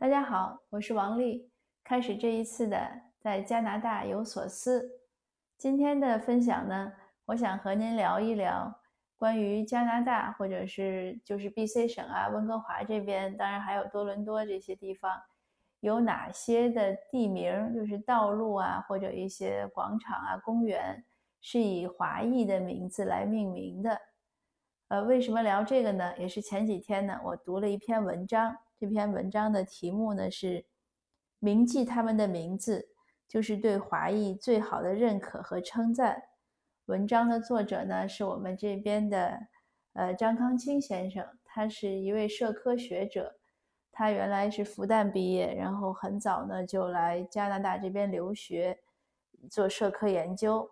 大家好，我是王丽。开始这一次的在加拿大有所思。今天的分享呢，我想和您聊一聊关于加拿大，或者是就是 B.C 省啊、温哥华这边，当然还有多伦多这些地方，有哪些的地名，就是道路啊，或者一些广场啊、公园，是以华裔的名字来命名的。呃，为什么聊这个呢？也是前几天呢，我读了一篇文章。这篇文章的题目呢是“铭记他们的名字，就是对华裔最好的认可和称赞”。文章的作者呢是我们这边的呃张康清先生，他是一位社科学者，他原来是复旦毕业，然后很早呢就来加拿大这边留学做社科研究。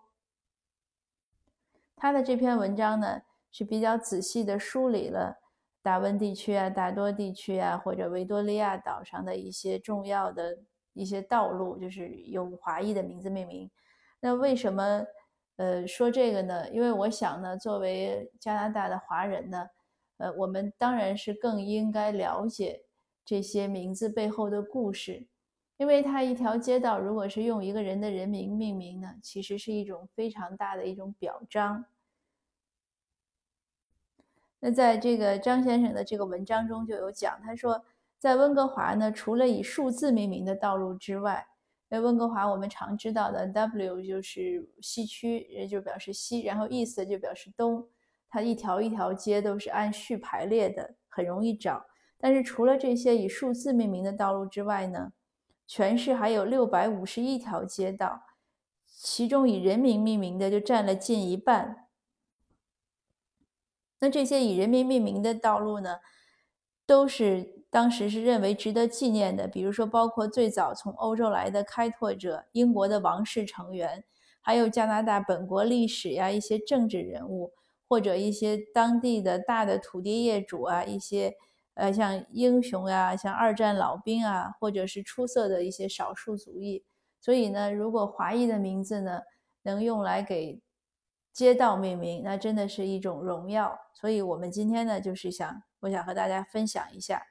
他的这篇文章呢是比较仔细的梳理了。达温地区啊，大多地区啊，或者维多利亚岛上的一些重要的一些道路，就是用华裔的名字命名。那为什么呃说这个呢？因为我想呢，作为加拿大的华人呢，呃，我们当然是更应该了解这些名字背后的故事，因为它一条街道如果是用一个人的人名命名呢，其实是一种非常大的一种表彰。那在这个张先生的这个文章中就有讲，他说，在温哥华呢，除了以数字命名的道路之外，在温哥华我们常知道的 W 就是西区，也就表示西，然后 East 就表示东，它一条一条街都是按序排列的，很容易找。但是除了这些以数字命名的道路之外呢，全市还有六百五十一条街道，其中以人名命名的就占了近一半。那这些以人民命名的道路呢，都是当时是认为值得纪念的。比如说，包括最早从欧洲来的开拓者、英国的王室成员，还有加拿大本国历史呀一些政治人物，或者一些当地的大的土地业主啊，一些呃像英雄呀、像二战老兵啊，或者是出色的一些少数族裔。所以呢，如果华裔的名字呢能用来给。街道命名，那真的是一种荣耀。所以，我们今天呢，就是想，我想和大家分享一下。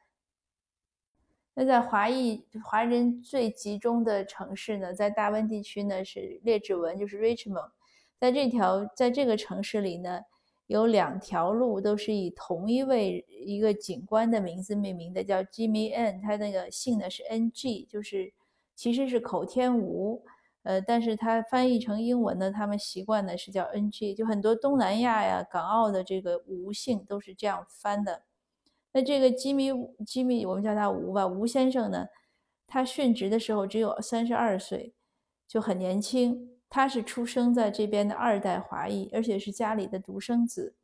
那在华裔华人最集中的城市呢，在大温地区呢，是列治文，就是 Richmond。在这条，在这个城市里呢，有两条路都是以同一位一个警官的名字命名的，叫 Jimmy N，他那个姓呢是 N G，就是其实是口天吴。呃，但是它翻译成英文呢，他们习惯的是叫 NG，就很多东南亚呀、港澳的这个吴姓都是这样翻的。那这个吉米吉米，我们叫他吴吧，吴先生呢，他殉职的时候只有三十二岁，就很年轻。他是出生在这边的二代华裔，而且是家里的独生子。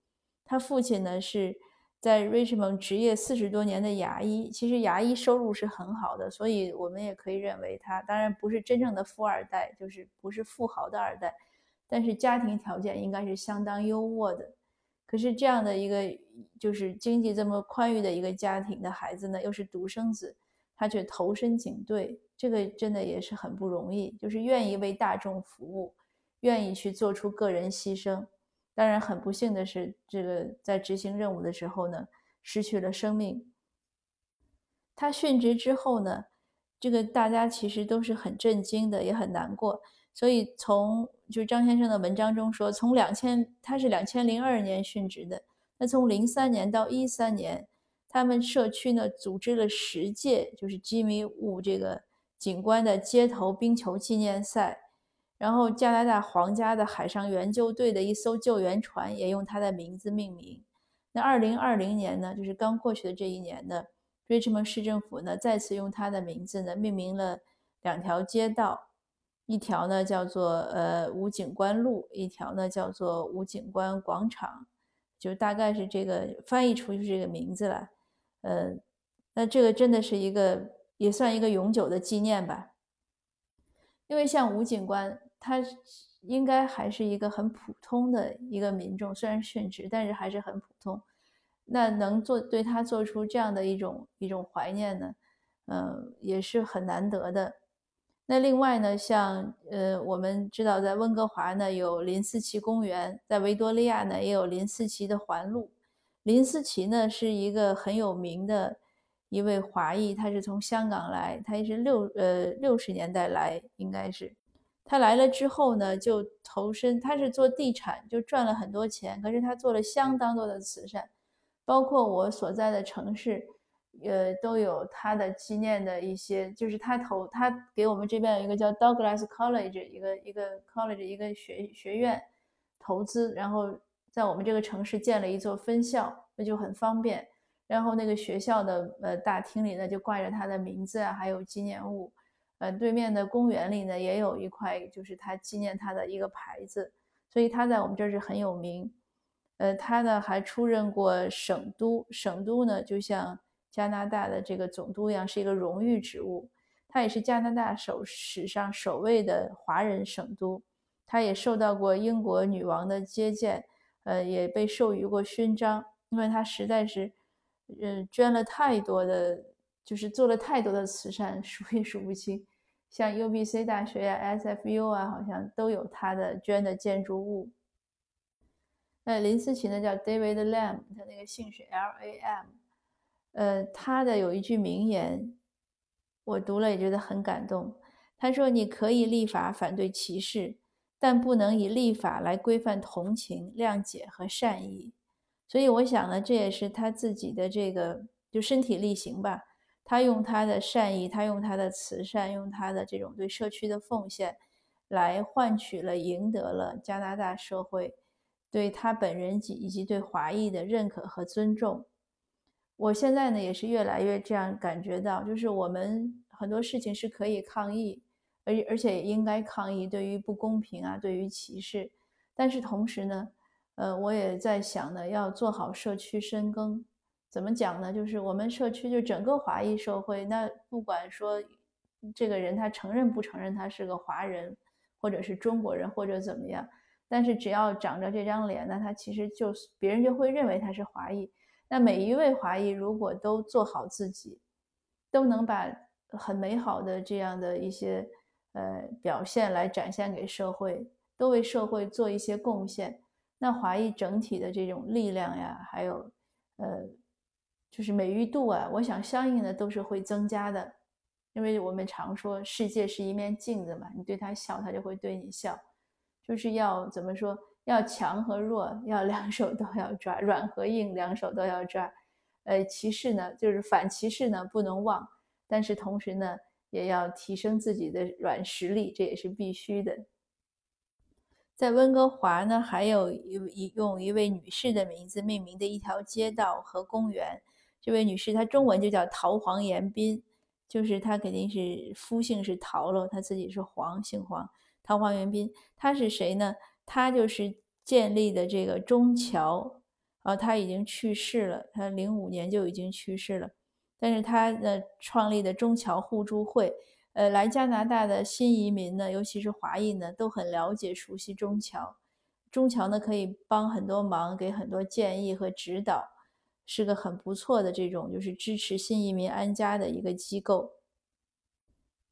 他父亲呢是。在 Richmond 职业四十多年的牙医，其实牙医收入是很好的，所以我们也可以认为他当然不是真正的富二代，就是不是富豪的二代，但是家庭条件应该是相当优渥的。可是这样的一个就是经济这么宽裕的一个家庭的孩子呢，又是独生子，他却投身警队，这个真的也是很不容易，就是愿意为大众服务，愿意去做出个人牺牲。当然，很不幸的是，这个在执行任务的时候呢，失去了生命。他殉职之后呢，这个大家其实都是很震惊的，也很难过。所以从就是张先生的文章中说，从两千他是两千零二年殉职的，那从零三年到一三年，他们社区呢组织了十届就是吉米五这个警官的街头冰球纪念赛。然后，加拿大皇家的海上援救队的一艘救援船也用他的名字命名。那二零二零年呢，就是刚过去的这一年呢，Richmond 市政府呢再次用他的名字呢命名了两条街道，一条呢叫做呃吴警官路，一条呢叫做吴警官广场，就大概是这个翻译出就是这个名字了。呃，那这个真的是一个也算一个永久的纪念吧，因为像吴警官。他应该还是一个很普通的一个民众，虽然殉职，但是还是很普通。那能做对他做出这样的一种一种怀念呢？嗯，也是很难得的。那另外呢，像呃，我们知道在温哥华呢有林思齐公园，在维多利亚呢也有林思齐的环路。林思齐呢是一个很有名的一位华裔，他是从香港来，他也是六呃六十年代来，应该是他来了之后呢，就投身，他是做地产，就赚了很多钱。可是他做了相当多的慈善，包括我所在的城市，呃，都有他的纪念的一些，就是他投他给我们这边有一个叫 Douglas College 一个一个 college 一个学学院投资，然后在我们这个城市建了一座分校，那就很方便。然后那个学校的呃大厅里呢，就挂着他的名字啊，还有纪念物。呃，对面的公园里呢，也有一块就是他纪念他的一个牌子，所以他在我们这儿是很有名。呃，他呢还出任过省督，省督呢就像加拿大的这个总督一样，是一个荣誉职务。他也是加拿大首史上首位的华人省督，他也受到过英国女王的接见，呃，也被授予过勋章，因为他实在是。嗯，捐了太多的，就是做了太多的慈善，数也数不清。像 U B C 大学呀、S F U 啊，好像都有他的捐的建筑物。那林思琪呢，叫 David Lam，他那个姓是 L A M。呃，他的有一句名言，我读了也觉得很感动。他说：“你可以立法反对歧视，但不能以立法来规范同情、谅解和善意。”所以我想呢，这也是他自己的这个就身体力行吧。他用他的善意，他用他的慈善，用他的这种对社区的奉献，来换取了、赢得了加拿大社会对他本人及以及对华裔的认可和尊重。我现在呢，也是越来越这样感觉到，就是我们很多事情是可以抗议，而而且也应该抗议对于不公平啊，对于歧视。但是同时呢，呃，我也在想呢，要做好社区深耕。怎么讲呢？就是我们社区就整个华裔社会，那不管说这个人他承认不承认他是个华人，或者是中国人，或者怎么样，但是只要长着这张脸，那他其实就别人就会认为他是华裔。那每一位华裔如果都做好自己，都能把很美好的这样的一些呃表现来展现给社会，都为社会做一些贡献。那华裔整体的这种力量呀，还有，呃，就是美誉度啊，我想相应的都是会增加的，因为我们常说世界是一面镜子嘛，你对他笑，他就会对你笑，就是要怎么说，要强和弱，要两手都要抓，软和硬两手都要抓，呃，歧视呢，就是反歧视呢不能忘，但是同时呢，也要提升自己的软实力，这也是必须的。在温哥华呢，还有一用一位女士的名字命名的一条街道和公园。这位女士她中文就叫陶黄延斌，就是她肯定是夫姓是陶喽，她自己是黄，姓黄。陶黄延斌，她是谁呢？她就是建立的这个中侨，啊，她已经去世了，她零五年就已经去世了。但是她的创立的中侨互助会。呃，来加拿大的新移民呢，尤其是华裔呢，都很了解、熟悉中侨。中侨呢，可以帮很多忙，给很多建议和指导，是个很不错的这种，就是支持新移民安家的一个机构。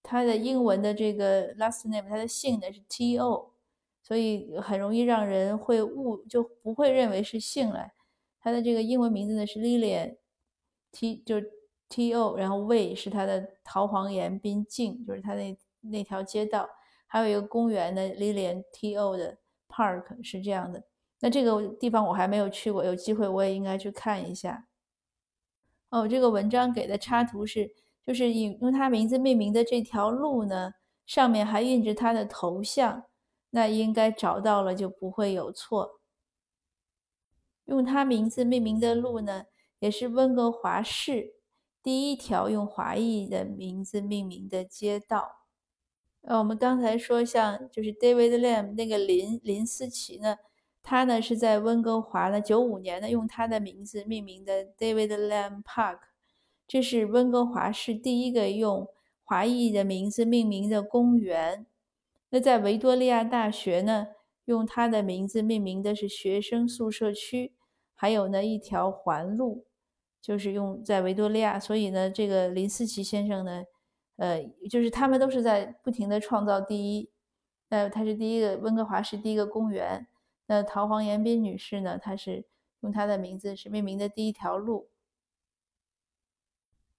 他的英文的这个 last name，他的姓呢是 T.O，所以很容易让人会误，就不会认为是姓来。他的这个英文名字呢是 Lillian T，就。T.O. 然后 Way 是它的陶黄岩滨径，就是它那那条街道，还有一个公园的 Lilian T.O. 的 Park 是这样的。那这个地方我还没有去过，有机会我也应该去看一下。哦，这个文章给的插图是，就是以用他名字命名的这条路呢，上面还印着他的头像，那应该找到了就不会有错。用他名字命名的路呢，也是温哥华市。第一条用华裔的名字命名的街道，呃，我们刚才说像就是 David Lam 那个林林思琪呢，他呢是在温哥华呢九五年呢用他的名字命名的 David Lam Park，这是温哥华市第一个用华裔的名字命名的公园。那在维多利亚大学呢，用他的名字命名的是学生宿舍区，还有呢一条环路。就是用在维多利亚，所以呢，这个林思琪先生呢，呃，就是他们都是在不停的创造第一。呃他是第一个温哥华市第一个公园。那陶黄延斌女士呢，她是用她的名字是命名的第一条路。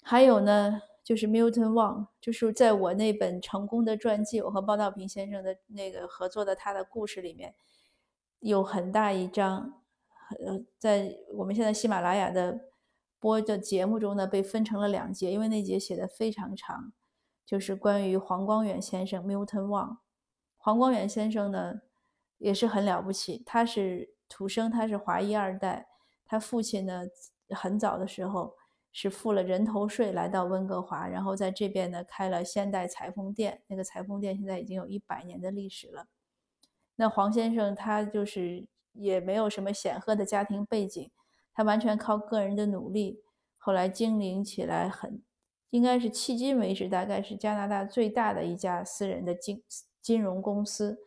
还有呢，就是 Milton Wang，就是在我那本成功的传记，我和包道平先生的那个合作的他的故事里面，有很大一章，呃，在我们现在喜马拉雅的播的节目中呢，被分成了两节，因为那节写的非常长，就是关于黄光远先生 Milton Wang。黄光远先生呢，也是很了不起，他是土生，他是华裔二代，他父亲呢，很早的时候。是付了人头税来到温哥华，然后在这边呢开了现代裁缝店。那个裁缝店现在已经有一百年的历史了。那黄先生他就是也没有什么显赫的家庭背景，他完全靠个人的努力，后来经营起来很，应该是迄今为止大概是加拿大最大的一家私人的金金融公司。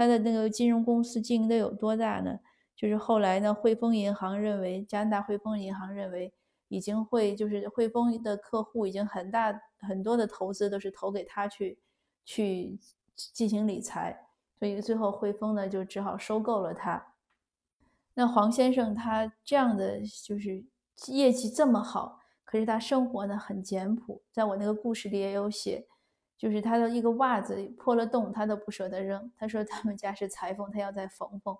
他的那个金融公司经营的有多大呢？就是后来呢，汇丰银行认为加拿大汇丰银行认为。已经会就是汇丰的客户已经很大很多的投资都是投给他去去进行理财，所以最后汇丰呢就只好收购了他。那黄先生他这样的就是业绩这么好，可是他生活呢很简朴，在我那个故事里也有写，就是他的一个袜子破了洞他都不舍得扔，他说他们家是裁缝，他要再缝缝。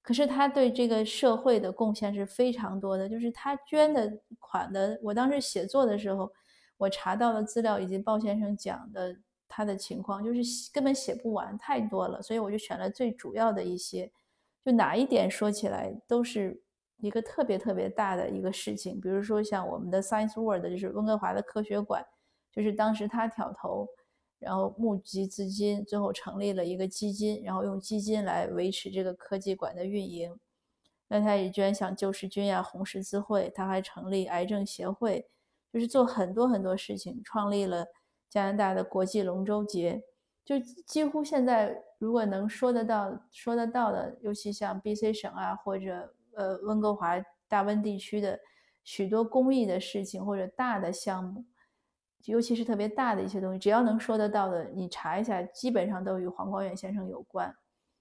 可是他对这个社会的贡献是非常多的，就是他捐的款的。我当时写作的时候，我查到的资料以及鲍先生讲的他的情况，就是根本写不完，太多了。所以我就选了最主要的一些，就哪一点说起来都是一个特别特别大的一个事情。比如说像我们的 Science World，就是温哥华的科学馆，就是当时他挑头。然后募集资金，最后成立了一个基金，然后用基金来维持这个科技馆的运营。那他也捐向救世军呀、红十字会，他还成立癌症协会，就是做很多很多事情，创立了加拿大的国际龙舟节。就几乎现在如果能说得到、说得到的，尤其像 B.C 省啊，或者呃温哥华大温地区的许多公益的事情或者大的项目。尤其是特别大的一些东西，只要能说得到的，你查一下，基本上都与黄光远先生有关。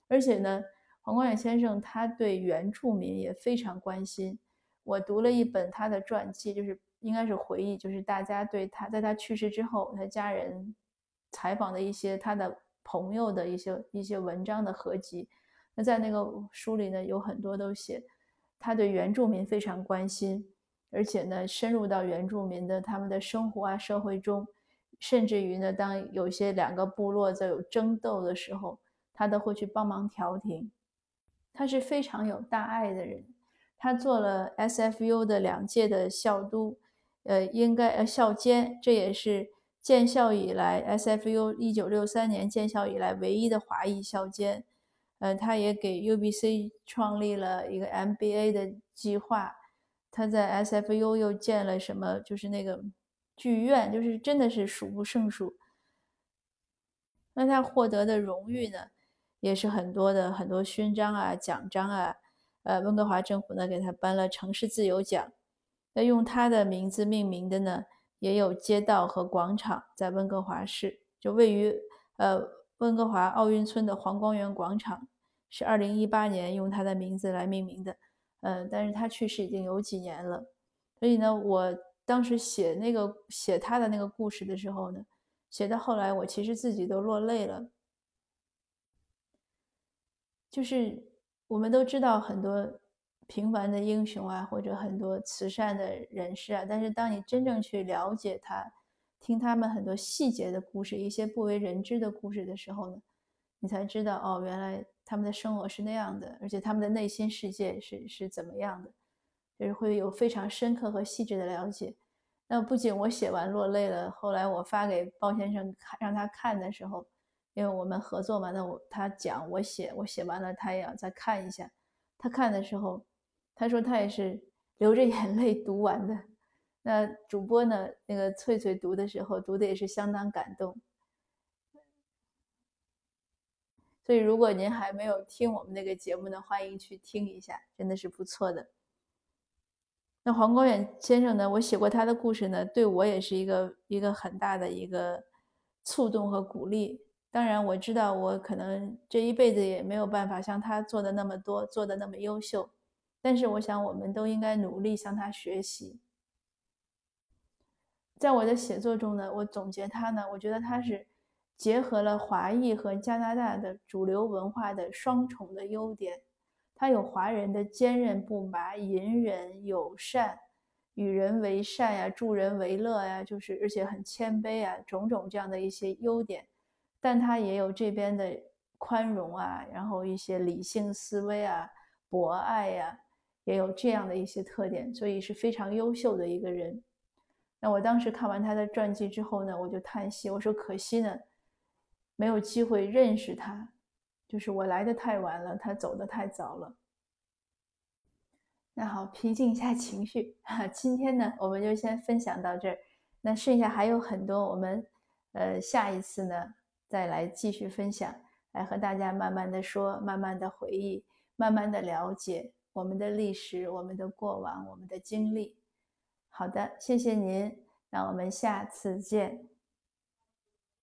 而且呢，黄光远先生他对原住民也非常关心。我读了一本他的传记，就是应该是回忆，就是大家对他在他去世之后，他家人采访的一些他的朋友的一些一些文章的合集。那在那个书里呢，有很多都写他对原住民非常关心。而且呢，深入到原住民的他们的生活啊、社会中，甚至于呢，当有些两个部落在有争斗的时候，他都会去帮忙调停。他是非常有大爱的人。他做了 SFU 的两届的校督，呃，应该呃校监，这也是建校以来 SFU 一九六三年建校以来唯一的华裔校监。呃，他也给 UBC 创立了一个 MBA 的计划。他在 SFU 又建了什么？就是那个剧院，就是真的是数不胜数。那他获得的荣誉呢，也是很多的，很多勋章啊、奖章啊。呃，温哥华政府呢给他颁了城市自由奖。那用他的名字命名的呢，也有街道和广场在温哥华市，就位于呃温哥华奥运村的黄光园广场，是二零一八年用他的名字来命名的。嗯，但是他去世已经有几年了，所以呢，我当时写那个写他的那个故事的时候呢，写到后来，我其实自己都落泪了。就是我们都知道很多平凡的英雄啊，或者很多慈善的人士啊，但是当你真正去了解他，听他们很多细节的故事，一些不为人知的故事的时候呢，你才知道哦，原来。他们的生活是那样的，而且他们的内心世界是是怎么样的，就是会有非常深刻和细致的了解。那不仅我写完落泪了，后来我发给包先生看，让他看的时候，因为我们合作嘛，那我他讲我写，我写完了他也要再看一下。他看的时候，他说他也是流着眼泪读完的。那主播呢，那个翠翠读的时候，读的也是相当感动。所以，如果您还没有听我们那个节目呢，欢迎去听一下，真的是不错的。那黄光远先生呢，我写过他的故事呢，对我也是一个一个很大的一个触动和鼓励。当然，我知道我可能这一辈子也没有办法像他做的那么多，做的那么优秀。但是，我想我们都应该努力向他学习。在我的写作中呢，我总结他呢，我觉得他是结合了华裔和加拿大的主流文化的双重的优点。他有华人的坚韧不拔、隐忍友善、与人为善呀、助人为乐呀，就是而且很谦卑啊，种种这样的一些优点。但他也有这边的宽容啊，然后一些理性思维啊、博爱呀。也有这样的一些特点，所以是非常优秀的一个人。那我当时看完他的传记之后呢，我就叹息，我说可惜呢，没有机会认识他，就是我来的太晚了，他走的太早了。那好，平静一下情绪哈，今天呢，我们就先分享到这儿。那剩下还有很多，我们呃下一次呢再来继续分享，来和大家慢慢的说，慢慢的回忆，慢慢的了解。我们的历史，我们的过往，我们的经历。好的，谢谢您，那我们下次见。